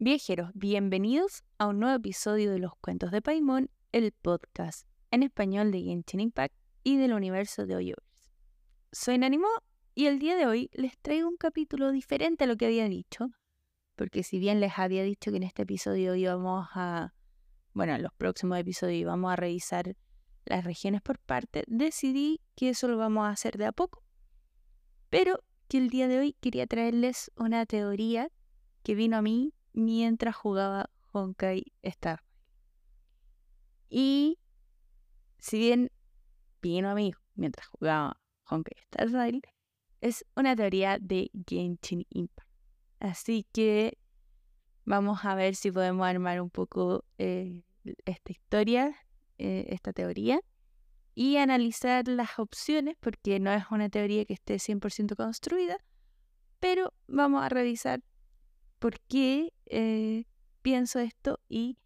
Viajeros, bienvenidos a un nuevo episodio de Los Cuentos de Paimon, el podcast en español de Genshin Impact y del universo de Hoyoverse. Soy Nanimo y el día de hoy les traigo un capítulo diferente a lo que había dicho, porque si bien les había dicho que en este episodio íbamos a, bueno, en los próximos episodios íbamos a revisar las regiones por parte, decidí que eso lo vamos a hacer de a poco, pero que el día de hoy quería traerles una teoría que vino a mí mientras jugaba Honkai Star. Y si bien vino a mí mientras jugaba Honkai Star Rail, es una teoría de Genshin Impact. Así que vamos a ver si podemos armar un poco eh, esta historia, eh, esta teoría, y analizar las opciones, porque no es una teoría que esté 100% construida, pero vamos a revisar por qué eh, pienso esto y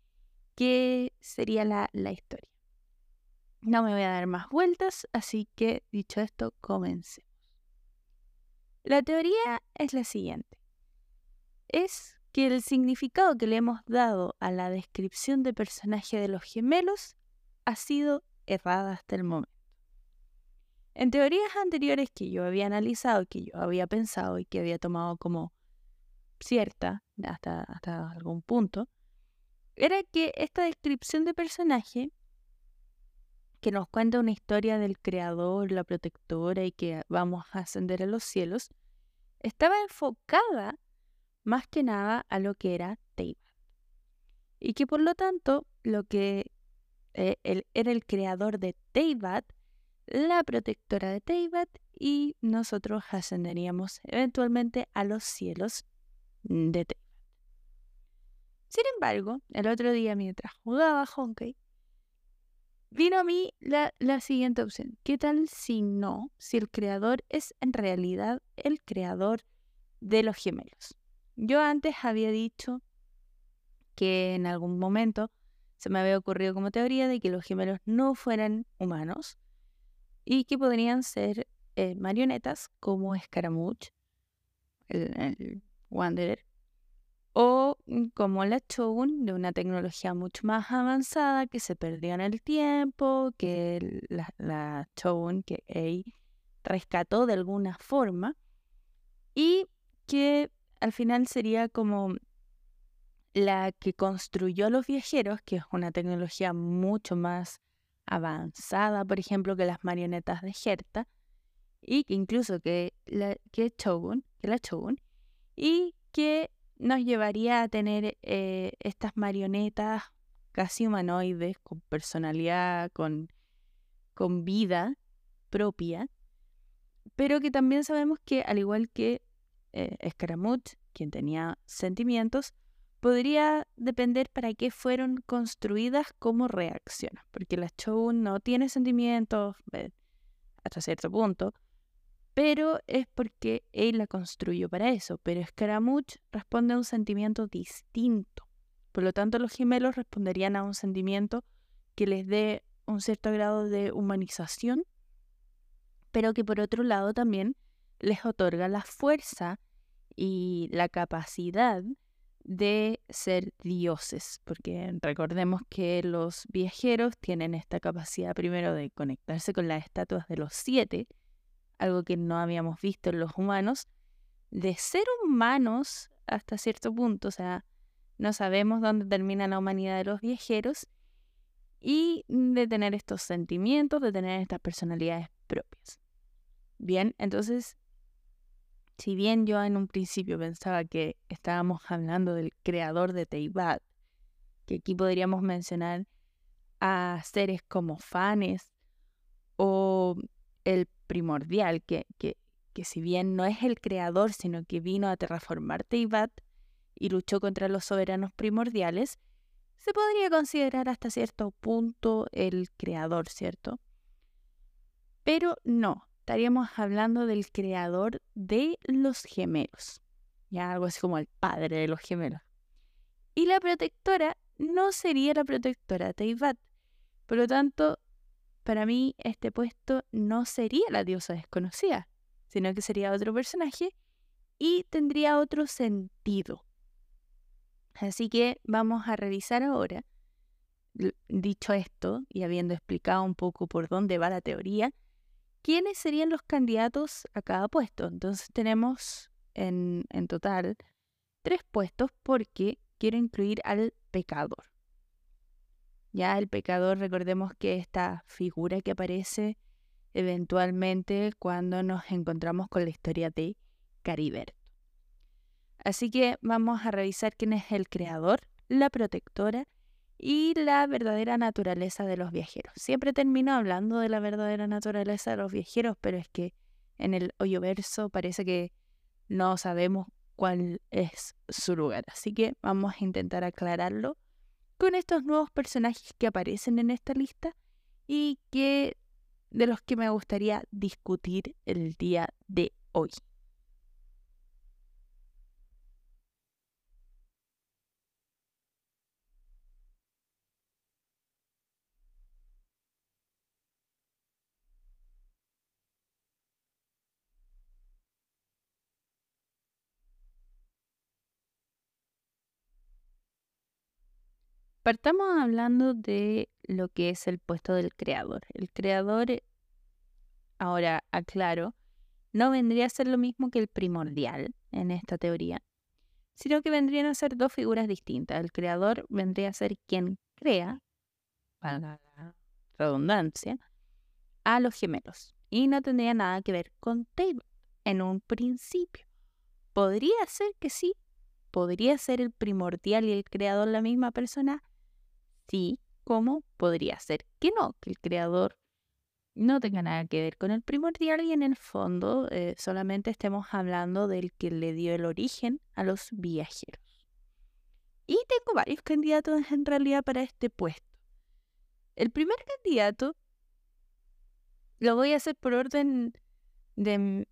qué sería la, la historia. No me voy a dar más vueltas, así que dicho esto, comencemos. La teoría es la siguiente. Es que el significado que le hemos dado a la descripción de personaje de los gemelos ha sido errada hasta el momento. En teorías anteriores que yo había analizado, que yo había pensado y que había tomado como cierta hasta, hasta algún punto, era que esta descripción de personaje que nos cuenta una historia del creador, la protectora y que vamos a ascender a los cielos, estaba enfocada más que nada a lo que era Teyvat. Y que por lo tanto, lo que eh, era el creador de Teyvat, la protectora de Teyvat, y nosotros ascenderíamos eventualmente a los cielos de. Sin embargo, el otro día mientras jugaba Honkai, vino a mí la, la, siguiente opción. ¿Qué tal si no, si el creador es en realidad el creador de los gemelos? Yo antes había dicho que en algún momento se me había ocurrido como teoría de que los gemelos no fueran humanos y que podrían ser eh, marionetas como Scaramouche, el Wanderer, o mm, como la Shogun, de una tecnología mucho más avanzada que se perdió en el tiempo, que la, la Shogun que Ei rescató de alguna forma y que al final sería como la que construyó los viajeros, que es una tecnología mucho más avanzada, por ejemplo, que las marionetas de Herta, y que incluso que la que que la Shogun, y que nos llevaría a tener eh, estas marionetas casi humanoides, con personalidad, con, con vida propia, pero que también sabemos que, al igual que eh, quien tenía sentimientos, podría depender para qué fueron construidas, cómo reaccionan, porque la Shogun no tiene sentimientos eh, hasta cierto punto, pero es porque él la construyó para eso. Pero Scaramouche responde a un sentimiento distinto. Por lo tanto, los gemelos responderían a un sentimiento que les dé un cierto grado de humanización, pero que por otro lado también les otorga la fuerza y la capacidad de ser dioses, porque recordemos que los viajeros tienen esta capacidad primero de conectarse con las estatuas de los siete, algo que no habíamos visto en los humanos, de ser humanos hasta cierto punto, o sea, no sabemos dónde termina la humanidad de los viajeros, y de tener estos sentimientos, de tener estas personalidades propias. Bien, entonces, si bien yo en un principio pensaba que estábamos hablando del creador de Teyvat, que aquí podríamos mencionar a seres como Fanes o el primordial, que, que, que si bien no es el creador, sino que vino a terraformar Teyvat y luchó contra los soberanos primordiales, se podría considerar hasta cierto punto el creador, ¿cierto? Pero no, estaríamos hablando del creador de los gemelos, ya algo así como el padre de los gemelos. Y la protectora no sería la protectora de Teyvat, por lo tanto, para mí este puesto no sería la diosa desconocida, sino que sería otro personaje y tendría otro sentido. Así que vamos a revisar ahora, dicho esto y habiendo explicado un poco por dónde va la teoría, quiénes serían los candidatos a cada puesto. Entonces tenemos en, en total tres puestos porque quiero incluir al pecador. Ya el pecador, recordemos que esta figura que aparece eventualmente cuando nos encontramos con la historia de Cariberto. Así que vamos a revisar quién es el creador, la protectora y la verdadera naturaleza de los viajeros. Siempre termino hablando de la verdadera naturaleza de los viajeros, pero es que en el hoyo verso parece que no sabemos cuál es su lugar. Así que vamos a intentar aclararlo con estos nuevos personajes que aparecen en esta lista y que de los que me gustaría discutir el día de hoy. Partamos hablando de lo que es el puesto del creador. El creador, eh, ahora aclaro, no vendría a ser lo mismo que el primordial en esta teoría, sino que vendrían a ser dos figuras distintas. El creador vendría a ser quien crea, para la redundancia, a los gemelos. Y no tendría nada que ver con Taylor en un principio. Podría ser que sí, podría ser el primordial y el creador la misma persona, sí, ¿cómo podría ser que no, que el creador no tenga nada que ver con el primordial y en el fondo eh, solamente estemos hablando del que le dio el origen a los viajeros. Y tengo varios candidatos en realidad para este puesto. El primer candidato lo voy a hacer por orden de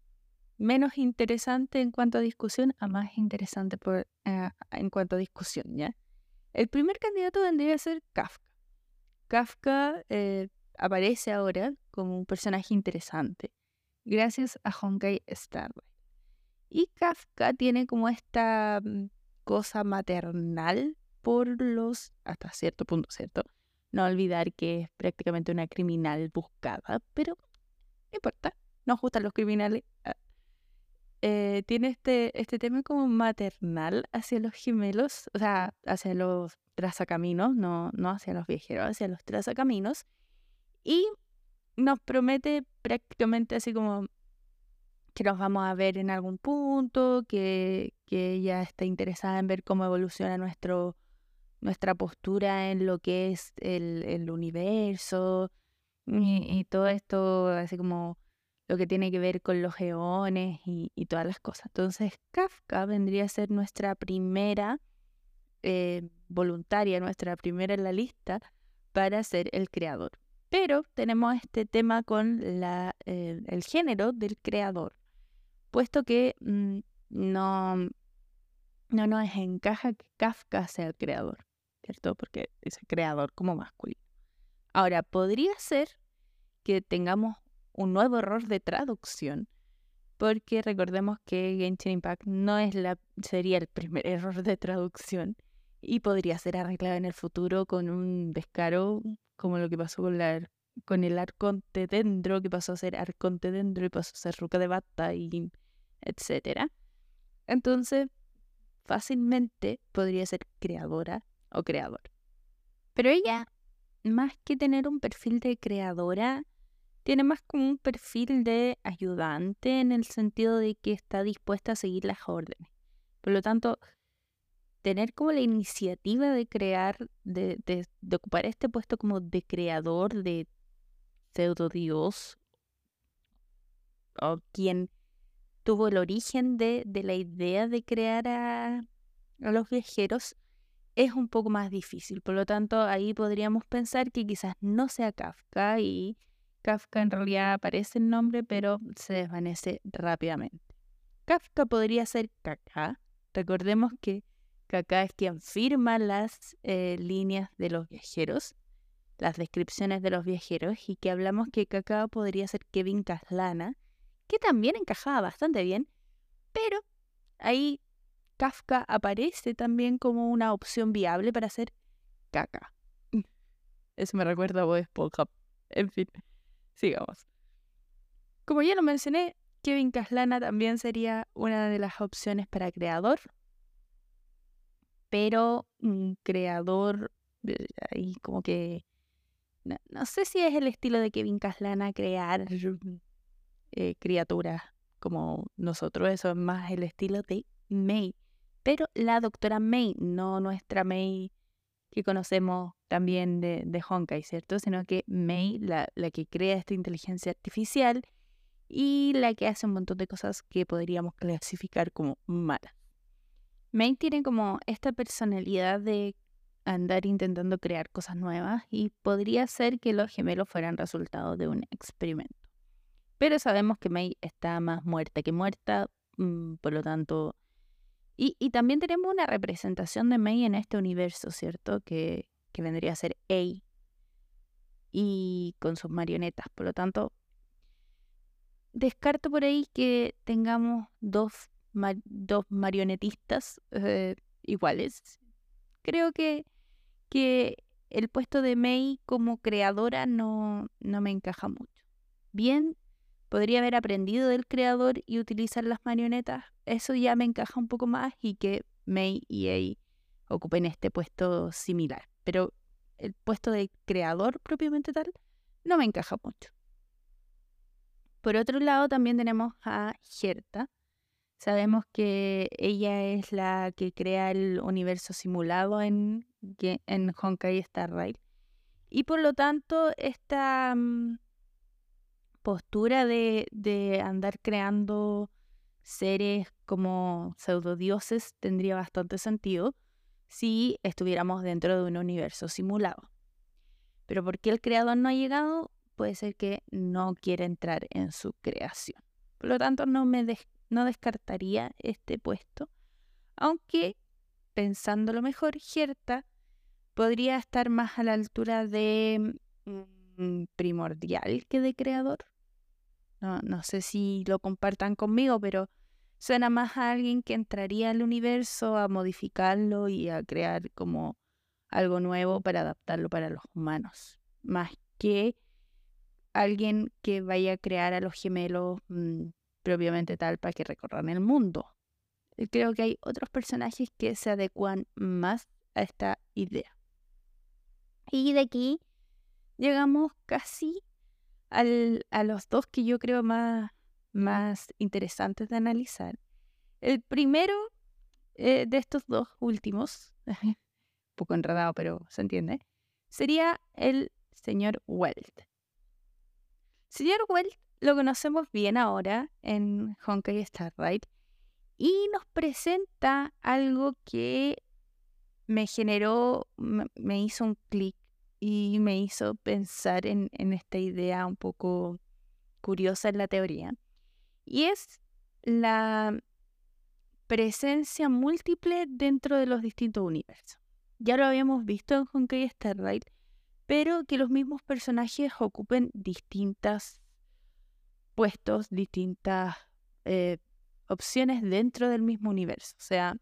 menos interesante en cuanto a discusión a más interesante por, eh, en cuanto a discusión, ¿ya? El primer candidato vendría a ser Kafka. Kafka eh, aparece ahora como un personaje interesante gracias a Honkai Star Y Kafka tiene como esta mm, cosa maternal por los, hasta cierto punto, ¿cierto? No olvidar que es prácticamente una criminal buscada, pero no importa, nos gustan los criminales. Ah, eh, tiene este, este tema como maternal hacia los gemelos, o sea, hacia los trazacaminos, no, no hacia los viajeros, hacia los trazacaminos. Y nos promete prácticamente así como que nos vamos a ver en algún punto, que, que ella está interesada en ver cómo evoluciona nuestro, nuestra postura en lo que es el, el universo y, y todo esto, así como lo que tiene que ver con los geones y, todas las cosas. Entonces, Kafka vendría a ser nuestra primera eh, voluntaria, nuestra primera en la lista para ser el creador. Pero tenemos este tema con eh, el género del creador, puesto que mm, no, no nos encaja que Kafka sea el creador, ¿cierto? Porque es creador como masculino. Ahora, podría ser que tengamos un nuevo error de traducción, porque recordemos que Genshin Impact no es la, sería el primer error de traducción y podría ser arreglado en el futuro con un descaro como lo que pasó con, la, con el Arconte Dendro, que pasó a ser Arconte Dendro y pasó a ser Ruca de Bata y etcétera. Entonces, fácilmente podría ser creadora o creador. Pero ella, más que tener un perfil de creadora, tiene más como un perfil de ayudante en el sentido de que está dispuesta a seguir las órdenes. Por lo tanto, tener como la iniciativa de crear, de, de, ocupar este puesto como de creador de pseudo dios, o quien tuvo el origen de, de la idea de crear a, a los viajeros, es un poco más difícil. Por lo tanto, ahí podríamos pensar que quizás no sea Kafka y Kafka en realidad aparece el nombre, pero se desvanece rápidamente. Kafka podría ser Kaká. Recordemos que Kaká es quien firma las eh, líneas de los viajeros, las descripciones de los viajeros, y que hablamos que Kaká podría ser Kevin Kaslana, que también encajaba bastante bien, pero ahí Kafka aparece también como una opción viable para hacer caca. Eso me recuerda a Bob Esponja. En fin, sigamos. Como ya lo mencioné, Kevin Caslana también sería una de las opciones para creador. Pero un creador, ahí como que... No, sé si es el estilo de Kevin Caslana crear eh, criaturas como nosotros. Eso es más el estilo de May. Pero la doctora May, no nuestra May que conocemos también de, de Honkai, ¿cierto? Sino que May, la, la que crea esta inteligencia artificial y la que hace un montón de cosas que podríamos clasificar como malas. May tiene como esta personalidad de andar intentando crear cosas nuevas y podría ser que los gemelos fueran resultado de un experimento. Pero sabemos que May está más muerta que muerta, mm, por lo tanto... Y, también tenemos una representación de May en este universo, ¿cierto? Que, que vendría a ser A. Y con sus marionetas. Por lo tanto, descarto por ahí que tengamos dos, dos marionetistas eh, iguales. Creo que, que el puesto de May como creadora no, no me encaja mucho. Bien, podría haber aprendido del creador y utilizar las marionetas. Eso ya me encaja un poco más y que May y Ei ocupen este puesto similar. Pero el puesto de creador propiamente tal no me encaja mucho. Por otro lado, también tenemos a Gerta. Sabemos que ella es la que crea el universo simulado en, en Honkai Star Rail. Y por lo tanto, esta mm, postura de, de andar creando seres como pseudodioses tendría bastante sentido si estuviéramos dentro de un universo simulado. Pero ¿por qué el creador no ha llegado? puede ser que no quiera entrar en su creación. Por lo tanto, no, me no descartaría este puesto, aunque pensándolo mejor, Gerta podría estar más a la altura de mm, primordial que de creador. No, no sé si lo compartan conmigo, pero suena más a alguien que entraría al universo a modificarlo y a crear como algo nuevo para adaptarlo para los humanos, más que alguien que vaya a crear a los gemelos mm, propiamente tal para que recorran el mundo. Creo que hay otros personajes que se adecuan más a esta idea. Y de aquí llegamos casi a los dos que yo creo más, interesantes de analizar. El primero eh, de estos dos últimos, un poco enredado, pero se entiende, sería el señor Welt. Señor Welt lo conocemos bien ahora en Honkai Star Rail y nos presenta algo que me generó, me hizo un clic y me hizo pensar en, esta idea un poco curiosa en la teoría. Y es la presencia múltiple dentro de los distintos universos. Ya lo habíamos visto en Honkai Star Rail pero que los mismos personajes ocupen distintos puestos, distintas eh, opciones dentro del mismo universo. O sea,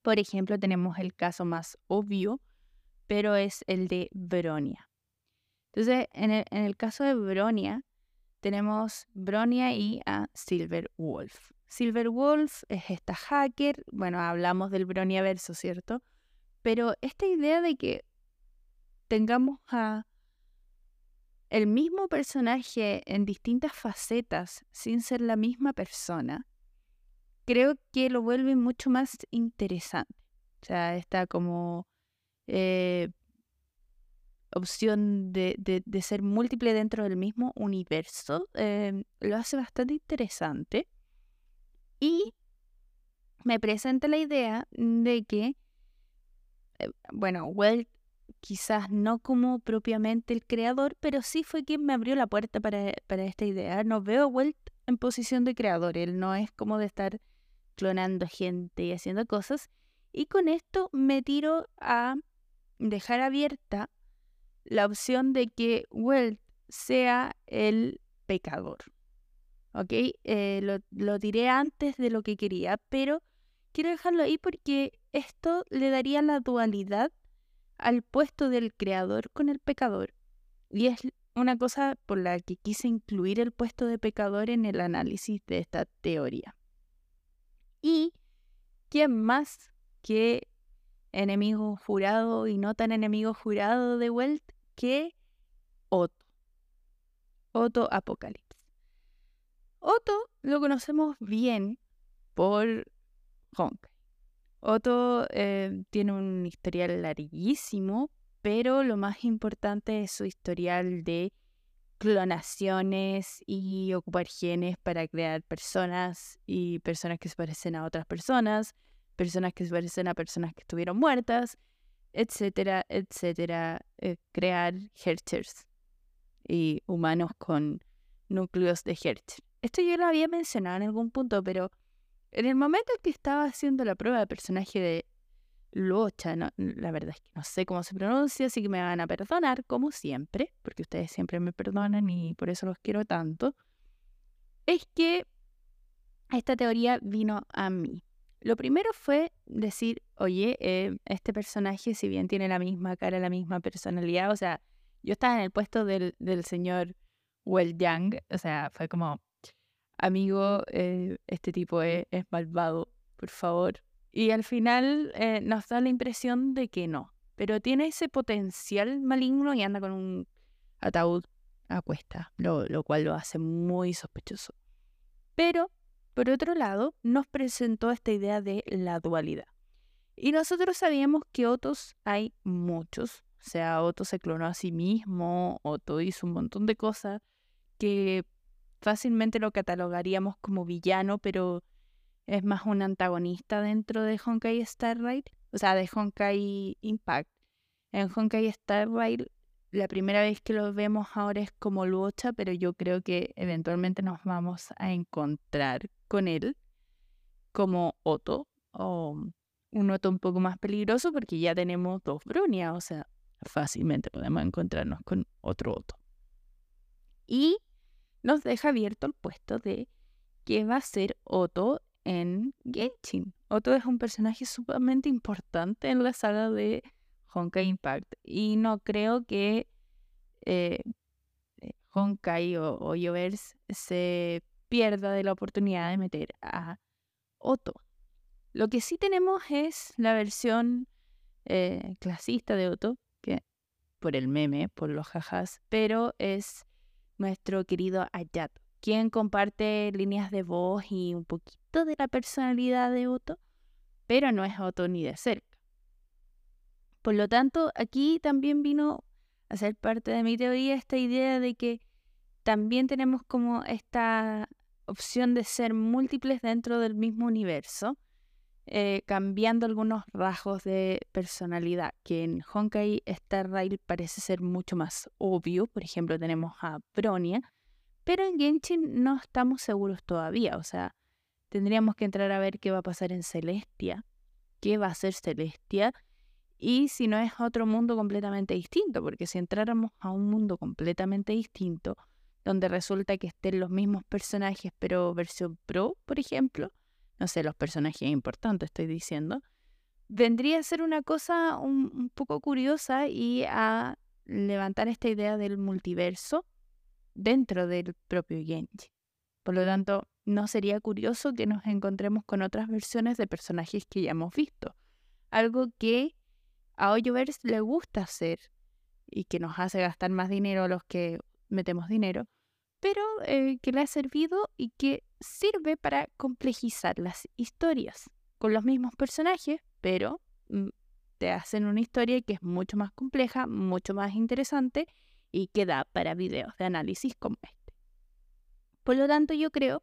por ejemplo, tenemos el caso más obvio, pero es el de Bronia. Entonces, en el, caso de Bronia, tenemos Bronia y a Silver Wolf. Silver Wolf es esta hacker, bueno, hablamos del Bronia verso, ¿cierto? Pero esta idea de que tengamos a el mismo personaje en distintas facetas sin ser la misma persona, creo que lo vuelve mucho más interesante. O sea, esta como eh, opción de, de, ser múltiple dentro del mismo universo eh, lo hace bastante interesante. Y me presenta la idea de que, eh, bueno, Welt quizás no como propiamente el creador, pero sí fue quien me abrió la puerta para, esta idea. No veo a Welt en posición de creador, él no es como de estar clonando gente y haciendo cosas. Y con esto me tiro a dejar abierta la opción de que Welt sea el pecador. ¿Ok? Eh, lo, lo tiré antes de lo que quería, pero quiero dejarlo ahí porque esto le daría la dualidad al puesto del creador con el pecador. Y es una cosa por la que quise incluir el puesto de pecador en el análisis de esta teoría. Y quién más que enemigo jurado y no tan enemigo jurado de Welt que Otto. Otto Apocalipsis. Otto lo conocemos bien por Honkai. Otto eh, tiene un historial larguísimo, pero lo más importante es su historial de clonaciones y ocupar genes para crear personas y personas que se parecen a otras personas, personas que se parecen a personas que estuvieron muertas, etcétera, etcétera. Eh, crear Hertzers y humanos con núcleos de Hertz. Esto yo lo había mencionado en algún punto, pero en el momento en que estaba haciendo la prueba de personaje de Luocha, la verdad es que no sé cómo se pronuncia, así que me van a perdonar, como siempre, porque ustedes siempre me perdonan y por eso los quiero tanto, es que esta teoría vino a mí. Lo primero fue decir, oye, eh, este personaje, si bien tiene la misma cara, la misma personalidad, o sea, yo estaba en el puesto del, del señor Well Yang, o sea, fue como, amigo, eh, este tipo es, malvado, por favor. Y al final eh, nos da la impresión de que no, pero tiene ese potencial maligno y anda con un ataúd a cuesta, lo, lo cual lo hace muy sospechoso. Pero, por otro lado, nos presentó esta idea de la dualidad. Y nosotros sabíamos que Otos hay muchos. O sea, Otto se clonó a sí mismo, Otto hizo un montón de cosas que fácilmente lo catalogaríamos como villano, pero es más un antagonista dentro de Honkai Star Rail, o sea, de Honkai Impact. En Honkai Star Rail, la primera vez que lo vemos ahora es como Luocha, pero yo creo que eventualmente nos vamos a encontrar con él como Otto, o un Otto un poco más peligroso porque ya tenemos dos Brunia, o sea, fácilmente podemos encontrarnos con otro Otto. Y nos deja abierto el puesto de qué va a ser Otto en Genshin. Otto es un personaje sumamente importante en la saga de Honkai Impact y no creo que eh, eh Honkai o, o se pierda de la oportunidad de meter a Otto. Lo que sí tenemos es la versión eh, clasista de Otto, que por el meme, por los jajas, pero es nuestro querido Ayato, quien comparte líneas de voz y un poquito de la personalidad de Otto, pero no es Otto ni de cerca. Por lo tanto, aquí también vino a ser parte de mi teoría esta idea de que también tenemos como esta opción de ser múltiples dentro del mismo universo, eh, cambiando algunos rasgos de personalidad, que en Honkai Star Rail parece ser mucho más obvio. Por ejemplo, tenemos a Bronia, pero en Genshin no estamos seguros todavía. O sea, tendríamos que entrar a ver qué va a pasar en Celestia, qué va a ser Celestia, y si no es otro mundo completamente distinto, porque si entráramos a un mundo completamente distinto, donde resulta que estén los mismos personajes, pero versión pro, por ejemplo, no sé, los personajes importantes estoy diciendo, vendría a ser una cosa un, poco curiosa y a levantar esta idea del multiverso dentro del propio Genji. Por lo tanto, no sería curioso que nos encontremos con otras versiones de personajes que ya hemos visto. Algo que a Hoyoverse le gusta hacer y que nos hace gastar más dinero a los que metemos dinero, pero eh, que le ha servido y que sirve para complejizar las historias con los mismos personajes, pero mm, te hacen una historia que es mucho más compleja, mucho más interesante y que da para videos de análisis como este. Por lo tanto, yo creo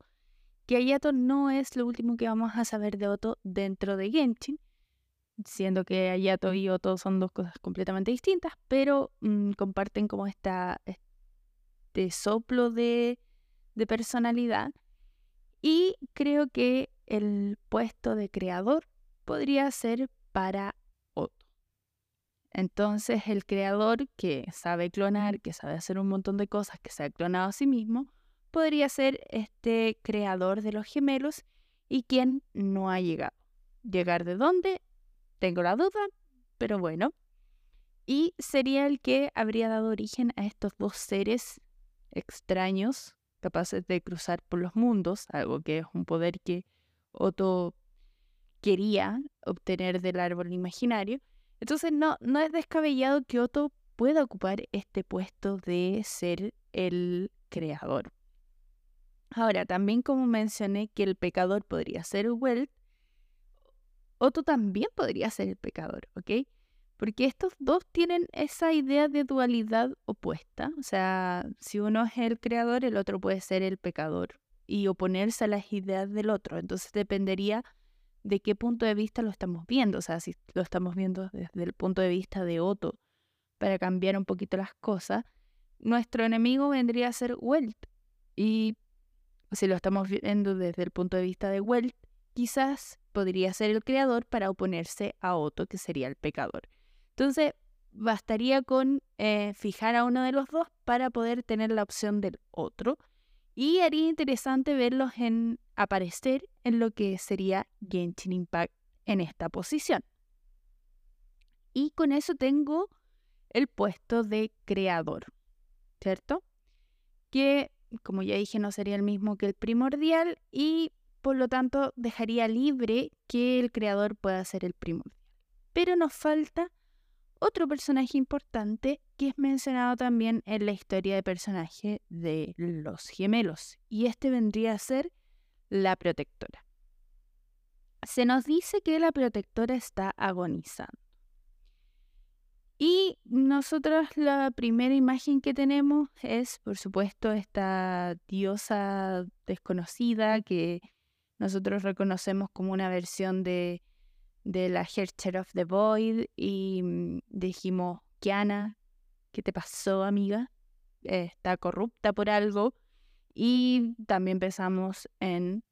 que Ayato no es lo último que vamos a saber de Otto dentro de Genshin, siendo que Ayato y Otto son dos cosas completamente distintas, pero mm, comparten como esta, este soplo de, de personalidad y creo que el puesto de creador podría ser para Otto. Entonces el creador que sabe clonar, que sabe hacer un montón de cosas, que se ha clonado a sí mismo, podría ser este creador de los gemelos y quien no ha llegado. llegar de dónde, tengo la duda, pero bueno. Y sería el que habría dado origen a estos dos seres extraños capaces de cruzar por los mundos, algo que es un poder que Otto quería obtener del árbol imaginario. Entonces no, no es descabellado que Otto pueda ocupar este puesto de ser el creador. Ahora, también como mencioné que el pecador podría ser Welt, Otto también podría ser el pecador, ¿ok? Porque estos dos tienen esa idea de dualidad opuesta. O sea, si uno es el creador, el otro puede ser el pecador y oponerse a las ideas del otro. Entonces dependería de qué punto de vista lo estamos viendo. O sea, si lo estamos viendo desde el punto de vista de Otto, para cambiar un poquito las cosas, nuestro enemigo vendría a ser Welt. Y si lo estamos viendo desde el punto de vista de Welt, quizás podría ser el creador para oponerse a Otto, que sería el pecador. Entonces, bastaría con eh, fijar a uno de los dos para poder tener la opción del otro. Y haría interesante verlos en aparecer en lo que sería Genshin Impact en esta posición. Y con eso tengo el puesto de creador, ¿cierto? Que, como ya dije, no sería el mismo que el primordial y por lo tanto dejaría libre que el creador pueda ser el primordial. Pero nos falta otro personaje importante que es mencionado también en la historia de personaje de los gemelos, y este vendría a ser la protectora. Se nos dice que la protectora está agonizando. Y nosotros la primera imagen que tenemos es, por supuesto, esta diosa desconocida que nosotros reconocemos como una versión de de la Hercher of the Void y mm, dijimos, Kiana, ¿qué te pasó, amiga? está corrupta por algo. Y también pensamos en,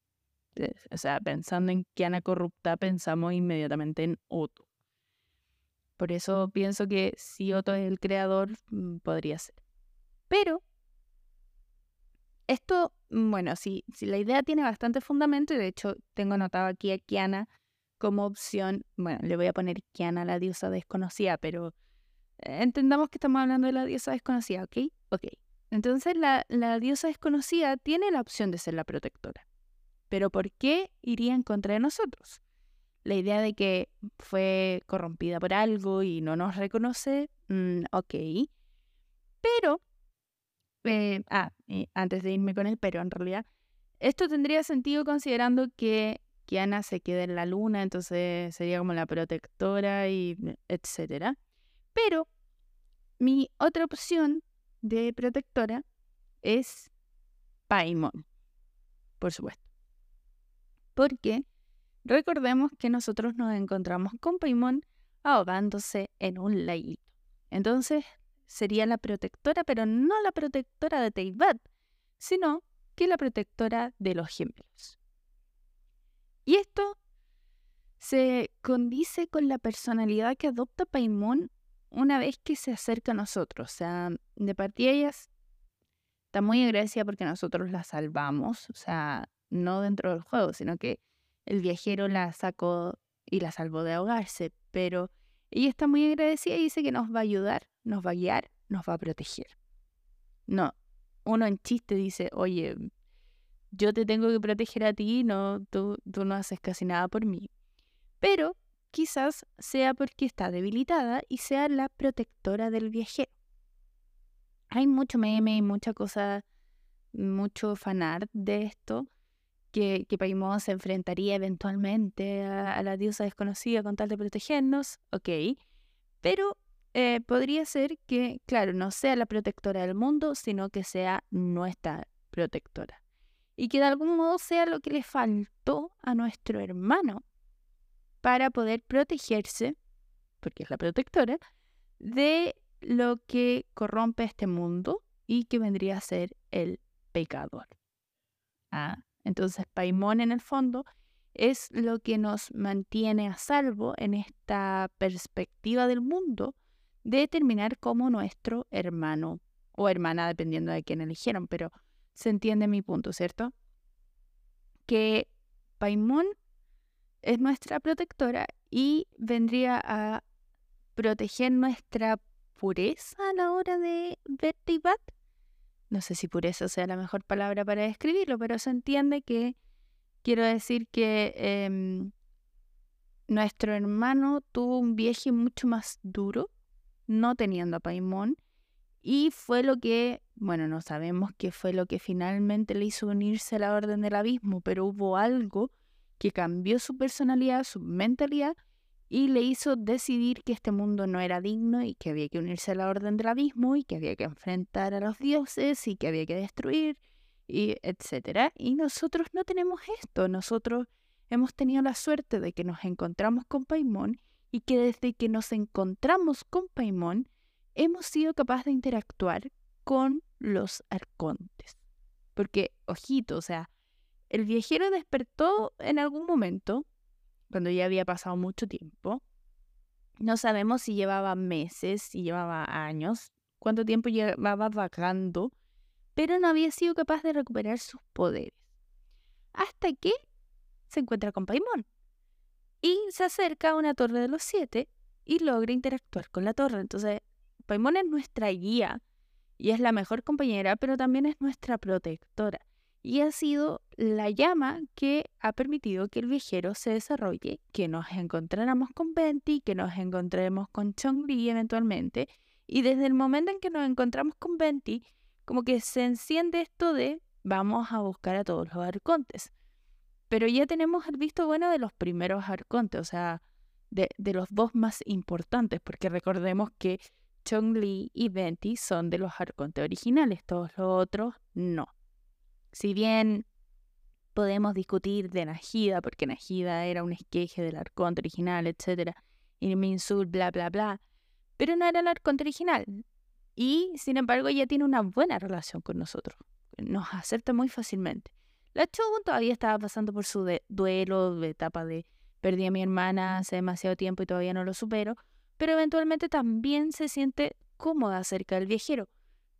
eh, o sea, pensando en Kiana corrupta, pensamos inmediatamente en Otto. Por eso pienso que si Otto es el creador, mm, podría ser. Pero esto, mm, bueno, si, la idea tiene bastante fundamento, y de hecho tengo anotado aquí a Kiana como opción, bueno, le voy a poner Kiana, la diosa desconocida, pero entendamos que estamos hablando de la diosa desconocida, ¿ok? Ok. Entonces la, la diosa desconocida tiene la opción de ser la protectora. Pero ¿por qué iría en contra de nosotros? La idea de que fue corrompida por algo y no nos reconoce, mm, ok. Pero, eh, ah, antes de irme con el pero, en realidad, esto tendría sentido considerando que Kiana se queda en la luna, entonces sería como la protectora y etcétera. Pero mi otra opción de protectora es Paimon, por supuesto. Porque recordemos que nosotros nos encontramos con Paimon ahogándose en un laguito. Entonces sería la protectora, pero no la protectora de Teibat, sino que la protectora de los gemelos. Y esto se condice con la personalidad que adopta Paimon una vez que se acerca a nosotros. O sea, de partida ella está muy agradecida porque nosotros la salvamos. O sea, no dentro del juego, sino que el viajero la sacó y la salvó de ahogarse. Pero ella está muy agradecida y dice que nos va a ayudar, nos va a guiar, nos va a proteger. No, uno en chiste dice, oye, yo te tengo que proteger a ti, no, tú, tú no haces casi nada por mí. Pero quizás sea porque está debilitada y sea la protectora del viajero. Hay mucho meme y mucha cosa, mucho fanart de esto, que, que Paimon se enfrentaría eventualmente a, la diosa desconocida con tal de protegernos, ok, pero eh, podría ser que, claro, no sea la protectora del mundo, sino que sea nuestra protectora y que de algún modo sea lo que le faltó a nuestro hermano para poder protegerse, porque es la protectora, de lo que corrompe este mundo y que vendría a ser el pecador. Ah, entonces Paimón en el fondo es lo que nos mantiene a salvo en esta perspectiva del mundo de terminar como nuestro hermano o hermana, dependiendo de quién eligieron, pero se entiende mi punto, ¿cierto? Que Paimon es nuestra protectora y vendría a proteger nuestra pureza a la hora de ver Teyvat. No sé si pureza sea la mejor palabra para describirlo, pero se entiende que quiero decir que em, nuestro hermano tuvo un viaje mucho más duro, no teniendo a Paimón, y fue lo que, bueno, no sabemos qué fue lo que finalmente le hizo unirse a la Orden del Abismo, pero hubo algo que cambió su personalidad, su mentalidad, y le hizo decidir que este mundo no era digno y que había que unirse a la Orden del Abismo y que había que enfrentar a los dioses y que había que destruir, y etcétera. Y nosotros no tenemos esto, nosotros hemos tenido la suerte de que nos encontramos con Paimón y que desde que nos encontramos con Paimón, hemos sido capaces de interactuar con los arcontes. Porque, ojito, o sea, el viajero despertó en algún momento, cuando ya había pasado mucho tiempo. No sabemos si llevaba meses, si llevaba años, cuánto tiempo llevaba vagando, pero no había sido capaz de recuperar sus poderes. Hasta que se encuentra con Paimón y se acerca a una torre de los siete y logra interactuar con la torre. Entonces, Paimon es nuestra guía y es la mejor compañera, pero también es nuestra protectora. Y ha sido la llama que ha permitido que el viajero se desarrolle, que nos encontráramos con Venti, que nos encontremos con Chongli eventualmente. Y desde el momento en que nos encontramos con Venti, como que se enciende esto de vamos a buscar a todos los arcontes. Pero ya tenemos el visto bueno de los primeros arcontes, o sea, de, los dos más importantes, porque recordemos que Chong-Li y Venti son de los arcontes originales, todos los otros no. Si bien podemos discutir de Najida, porque Najida era un esqueje del arconte original, etc., y Minsul, bla, bla, bla, pero no era el arconte original. Y, sin embargo, ella tiene una buena relación con nosotros. Nos acepta muy fácilmente. La Chogun todavía estaba pasando por su duelo, de etapa de perdí a mi hermana hace demasiado tiempo y todavía no lo supero, pero eventualmente también se siente cómoda cerca del viajero.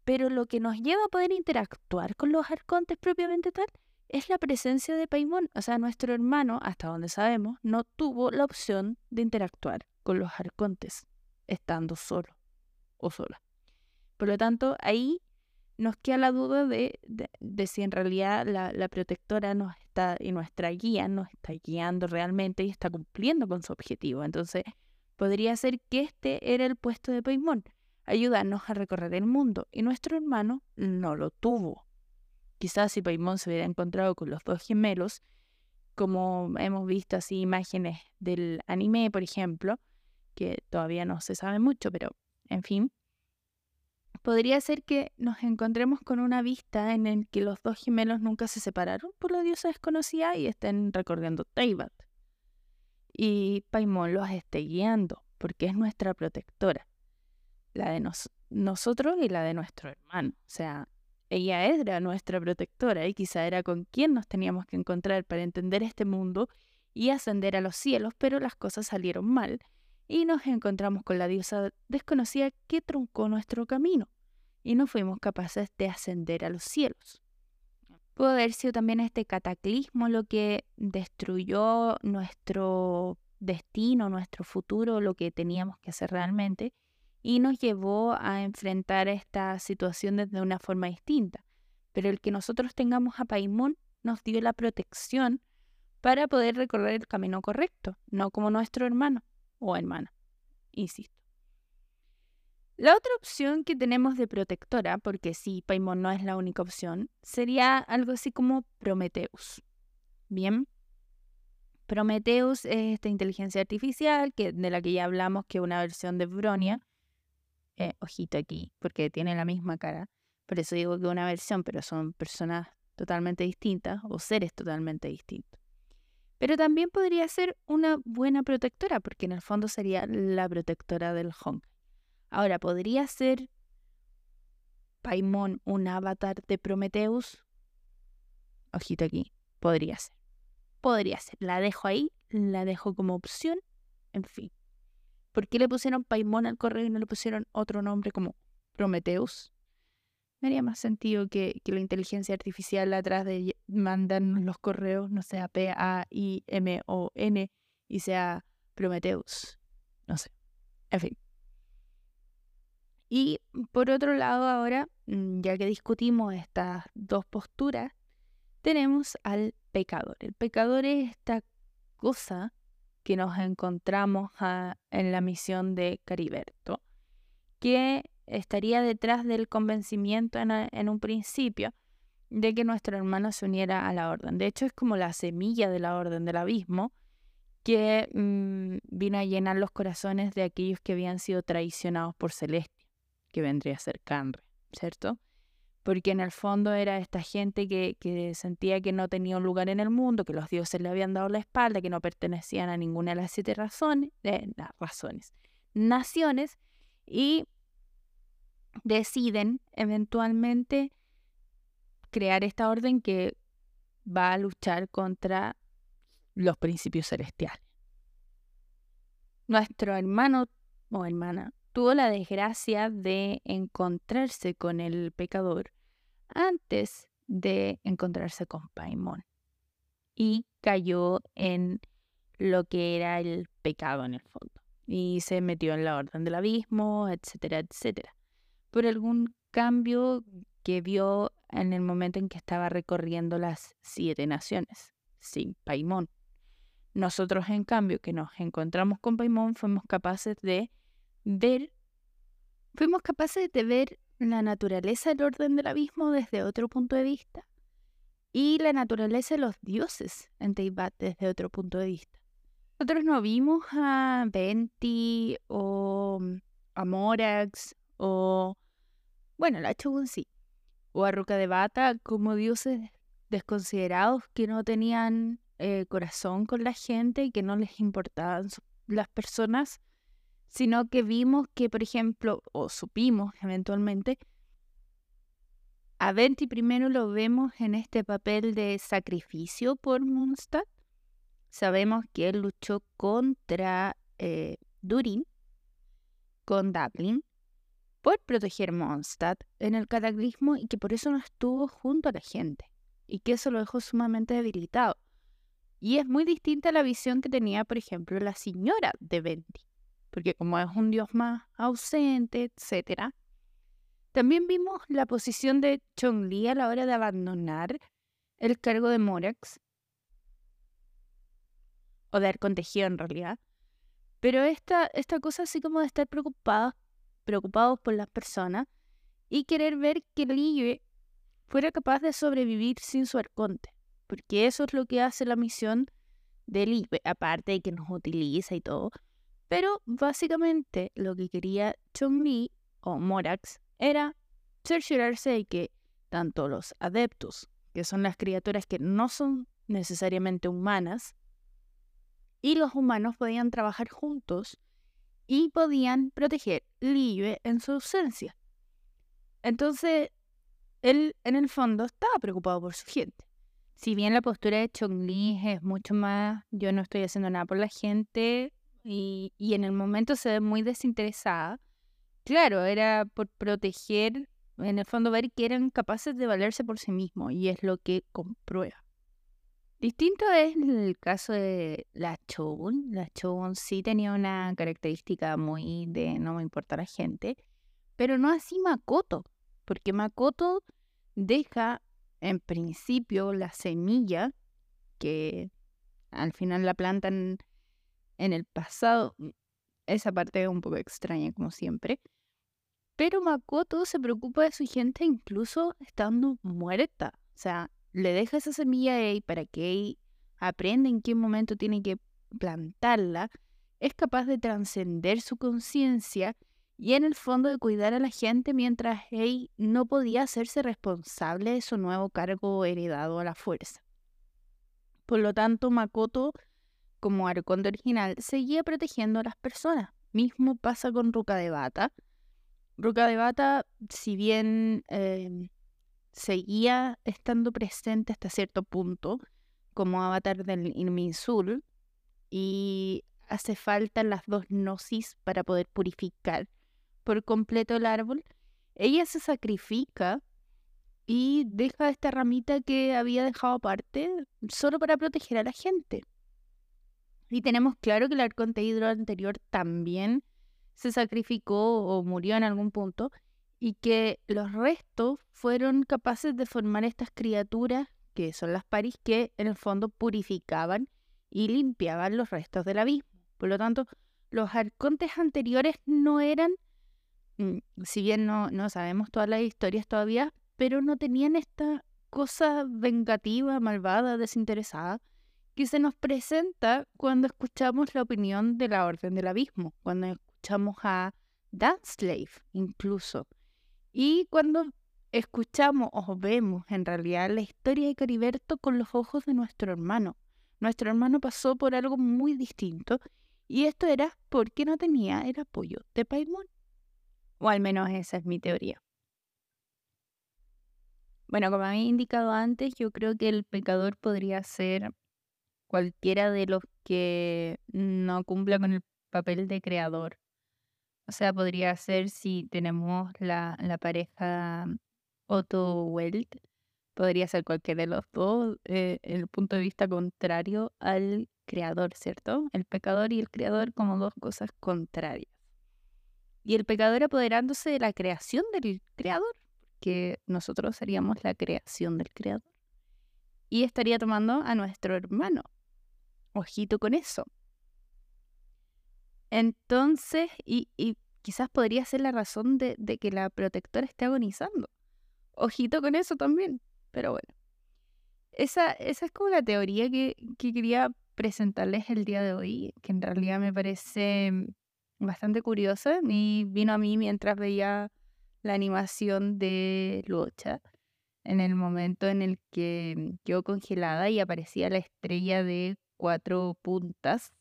Pero lo que nos lleva a poder interactuar con los arcontes propiamente tal es la presencia de Paimon. O sea, nuestro hermano, hasta donde sabemos, no tuvo la opción de interactuar con los arcontes estando solo o sola. Por lo tanto, ahí nos queda la duda de, de, si en realidad la, la, protectora nos está y nuestra guía nos está guiando realmente y está cumpliendo con su objetivo. Entonces, Podría ser que este era el puesto de Paimon, ayudarnos a recorrer el mundo, y nuestro hermano no lo tuvo. Quizás si Paimon se hubiera encontrado con los dos gemelos, como hemos visto así imágenes del anime, por ejemplo, que todavía no se sabe mucho, pero en fin, podría ser que nos encontremos con una vista en la que los dos gemelos nunca se separaron por la diosa desconocida y estén recorriendo Teyvat y Paimon los esté guiando, porque es nuestra protectora, la de nosotros y la de nuestro hermano. O sea, ella era nuestra protectora y quizá era con quien nos teníamos que encontrar para entender este mundo y ascender a los cielos, pero las cosas salieron mal y nos encontramos con la diosa desconocida que truncó nuestro camino y no fuimos capaces de ascender a los cielos. Pudo haber sido también este cataclismo lo que destruyó nuestro destino, nuestro futuro, lo que teníamos que hacer realmente, y nos llevó a enfrentar esta situación desde una forma distinta. Pero el que nosotros tengamos a Paimon nos dio la protección para poder recorrer el camino correcto, no como nuestro hermano o hermana, insisto. La otra opción que tenemos de protectora, porque sí, Paimon no es la única opción, sería algo así como Prometheus. Bien. Prometheus es esta inteligencia artificial que, de la que ya hablamos, que es una versión de Bronia. Eh, ojito aquí, porque tiene la misma cara. Por eso digo que una versión, pero son personas totalmente distintas o seres totalmente distintos. Pero también podría ser una buena protectora, porque en el fondo sería la protectora del Honk. Ahora, ¿podría ser Paimon un avatar de Prometheus? Ojito aquí, podría ser. Podría ser. La dejo ahí, la dejo como opción, en fin. ¿Por qué le pusieron Paimon al correo y no le pusieron otro nombre como Prometheus? Me haría más sentido que, la inteligencia artificial atrás de, mandan los correos, no sea P-A-I-M-O-N y sea Prometheus. No sé. En fin. Y por otro lado, ahora, mm, ya que discutimos estas dos posturas, tenemos al pecador. El pecador es esta cosa que nos encontramos en la misión de Cariberto, que estaría detrás del convencimiento en, un principio de que nuestro hermano se uniera a la orden. De hecho, es como la semilla de la orden del abismo que mm, vino a llenar los corazones de aquellos que habían sido traicionados por Celestia, que vendría a ser Canre, ¿cierto? porque en el fondo era esta gente que, sentía que no tenía un lugar en el mundo, que los dioses le habían dado la espalda, que no pertenecían a ninguna de las siete razones, las razones, naciones, y deciden eventualmente crear esta orden que va a luchar contra los principios celestiales. Nuestro hermano o hermana tuvo la desgracia de encontrarse con el pecador antes de encontrarse con Paimon y cayó en lo que era el pecado en el fondo y se metió en la orden del abismo, etcétera, etcétera. Por algún cambio que vio en el momento en que estaba recorriendo las siete naciones, sin Paimon. Nosotros, en cambio, que nos encontramos con Paimon, fuimos capaces de ver, fuimos capaces de ver la naturaleza del orden del abismo desde otro punto de vista y la naturaleza de los dioses en Teibat desde otro punto de vista. Nosotros no vimos a Venti o a Morax o, bueno, la Shogun sí, o a Ruka de Bata como dioses desconsiderados que no tenían eh, corazón con la gente y que no les importaban las personas sino que vimos que, por ejemplo, o supimos eventualmente, a Venti primero lo vemos en este papel de sacrificio por Mondstadt. Sabemos que él luchó contra eh, Durin, con Dublin, por proteger Mondstadt en el cataclismo y que por eso no estuvo junto a la gente y que eso lo dejó sumamente debilitado. Y es muy distinta a la visión que tenía, por ejemplo, la señora de Venti porque como es un dios más ausente, etc. También vimos la posición de Chongli a la hora de abandonar el cargo de Morax, o de Arcontegido en realidad. Pero esta, esta cosa así como de estar preocupados, preocupados por las personas y querer ver que Liyue fuera capaz de sobrevivir sin su arconte, porque eso es lo que hace la misión de Liyue, aparte de que nos utiliza y todo, pero básicamente lo que quería Chong-Li o Morax era cerciorarse de que tanto los adeptos, que son las criaturas que no son necesariamente humanas, y los humanos podían trabajar juntos y podían proteger Liyue en su ausencia. Entonces, él en el fondo estaba preocupado por su gente. Si bien la postura de Chong-Li es mucho más, yo no estoy haciendo nada por la gente, y, en el momento se ve muy desinteresada. Claro, era por proteger, en el fondo ver que eran capaces de valerse por sí mismos y es lo que comprueba. Distinto es el caso de la Shogun. La Shogun sí tenía una característica muy de no me importa la gente, pero no así Makoto, porque Makoto deja en principio la semilla que al final la plantan en el pasado. Mm, esa parte es un poco extraña, como siempre. Pero Makoto se preocupa de su gente incluso estando muerta. O sea, le deja esa semilla a Ei para que Ei aprenda en qué momento tiene que plantarla. Es capaz de trascender su conciencia y en el fondo de cuidar a la gente mientras Ei no podía hacerse responsable de su nuevo cargo heredado a la fuerza. Por lo tanto, Makoto como Arconte original, seguía protegiendo a las personas. Mismo pasa con Ruka de Bata. Ruka de Bata, si bien em, seguía estando presente hasta cierto punto como avatar del Inminsul, y hace falta las dos gnosis para poder purificar por completo el árbol, ella se sacrifica y deja esta ramita que había dejado aparte solo para proteger a la gente. Y tenemos claro que el arconte anterior también se sacrificó o murió en algún punto y que los restos fueron capaces de formar estas criaturas que son las paris que en el fondo purificaban y limpiaban los restos del abismo. Por lo tanto, los arcontes anteriores no eran, mm, si bien no, no sabemos todas las historias todavía, pero no tenían esta cosa vengativa, malvada, desinteresada, que se nos presenta cuando escuchamos la opinión de la Orden del Abismo, cuando escuchamos a Slave incluso, y cuando escuchamos o vemos en realidad la historia de Cariberto con los ojos de nuestro hermano. Nuestro hermano pasó por algo muy distinto y esto era porque no tenía el apoyo de Paimon. O al menos esa es mi teoría. Bueno, como había indicado antes, yo creo que el pecador podría ser cualquiera de los que no cumpla con el papel de creador. O sea, podría ser si tenemos la, la pareja Otto Welt, podría ser cualquiera de los dos, eh, el punto de vista contrario al creador, ¿cierto? El pecador y el creador como dos cosas contrarias. Y el pecador apoderándose de la creación del creador, que nosotros seríamos la creación del creador. Y estaría tomando a nuestro hermano. Ojito con eso. Entonces, y, quizás podría ser la razón de, que la protectora esté agonizando. Ojito con eso también. Pero bueno. Esa, esa es como la teoría que, que quería presentarles el día de hoy, que en realidad me parece mm, bastante curiosa. Y vino a mí mientras veía la animación de Lucha, en el momento en el que mm, quedó congelada y aparecía la estrella de cuatro puntas,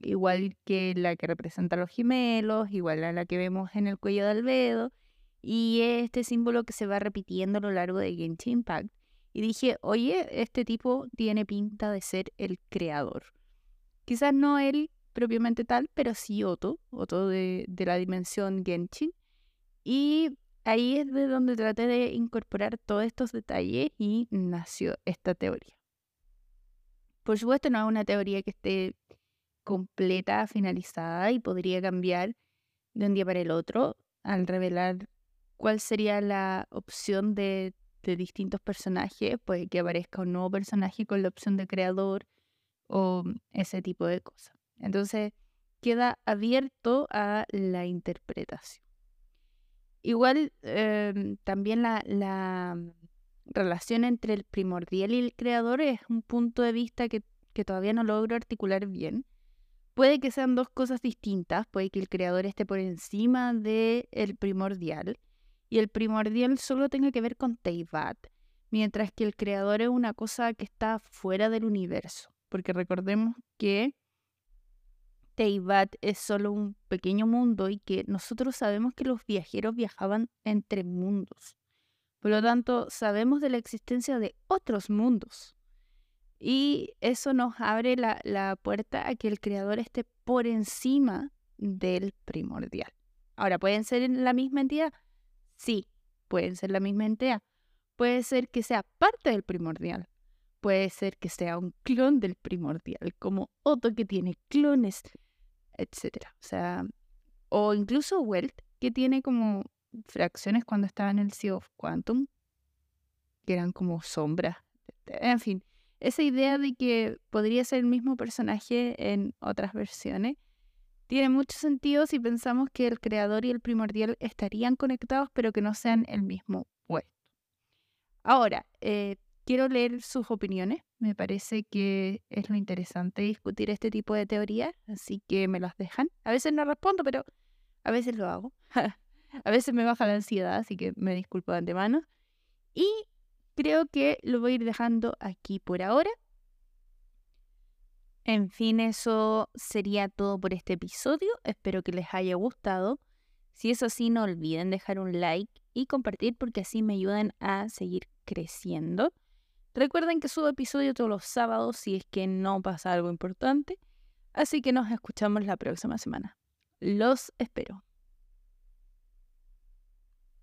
igual que la que representa los gemelos, igual a la que vemos en el cuello de Albedo, y este símbolo que se va repitiendo a lo largo de Genshin Impact. Y dije, oye, este tipo tiene pinta de ser el creador. Quizás no él propiamente tal, pero sí Otto, Otto de, de la dimensión Genshin. Y ahí es de donde traté de incorporar todos estos detalles y nació esta teoría. Por supuesto, no es una teoría que esté completa, finalizada y podría cambiar de un día para el otro al revelar cuál sería la opción de, distintos personajes, puede que aparezca un nuevo personaje con la opción de creador o ese tipo de cosas. Entonces, queda abierto a la interpretación. Igual, em, también la, la relación entre el primordial y el creador es un punto de vista que, todavía no logro articular bien. Puede que sean dos cosas distintas, puede que el creador esté por encima del el primordial y el primordial solo tenga que ver con Teyvat, mientras que el creador es una cosa que está fuera del universo, porque recordemos que Teyvat es solo un pequeño mundo y que nosotros sabemos que los viajeros viajaban entre mundos. Por lo tanto, sabemos de la existencia de otros mundos. Y eso nos abre la, puerta a que el creador esté por encima del primordial. Ahora, ¿pueden ser la misma entidad? Sí, pueden ser la misma entidad. Puede ser que sea parte del primordial. Puede ser que sea un clon del primordial, como Otto que tiene clones, etc. O o incluso Welt, que tiene como fracciones cuando estaba en el Sea of Quantum, que eran como sombras. En fin, esa idea de que podría ser el mismo personaje en otras versiones tiene mucho sentido si pensamos que el creador y el primordial estarían conectados, pero que no sean el mismo puesto. Ahora, eh, quiero leer sus opiniones. Me parece que es lo interesante discutir este tipo de teorías, así que me las dejan. A veces no respondo, pero a veces lo hago. A veces me baja la ansiedad, así que me disculpo de antemano. Y creo que lo voy a ir dejando aquí por ahora. En fin, eso sería todo por este episodio. Espero que les haya gustado. Si es así, no olviden dejar un like y compartir porque así me ayudan a seguir creciendo. Recuerden que subo episodio todos los sábados si es que no pasa algo importante. Así que nos escuchamos la próxima semana. Los espero.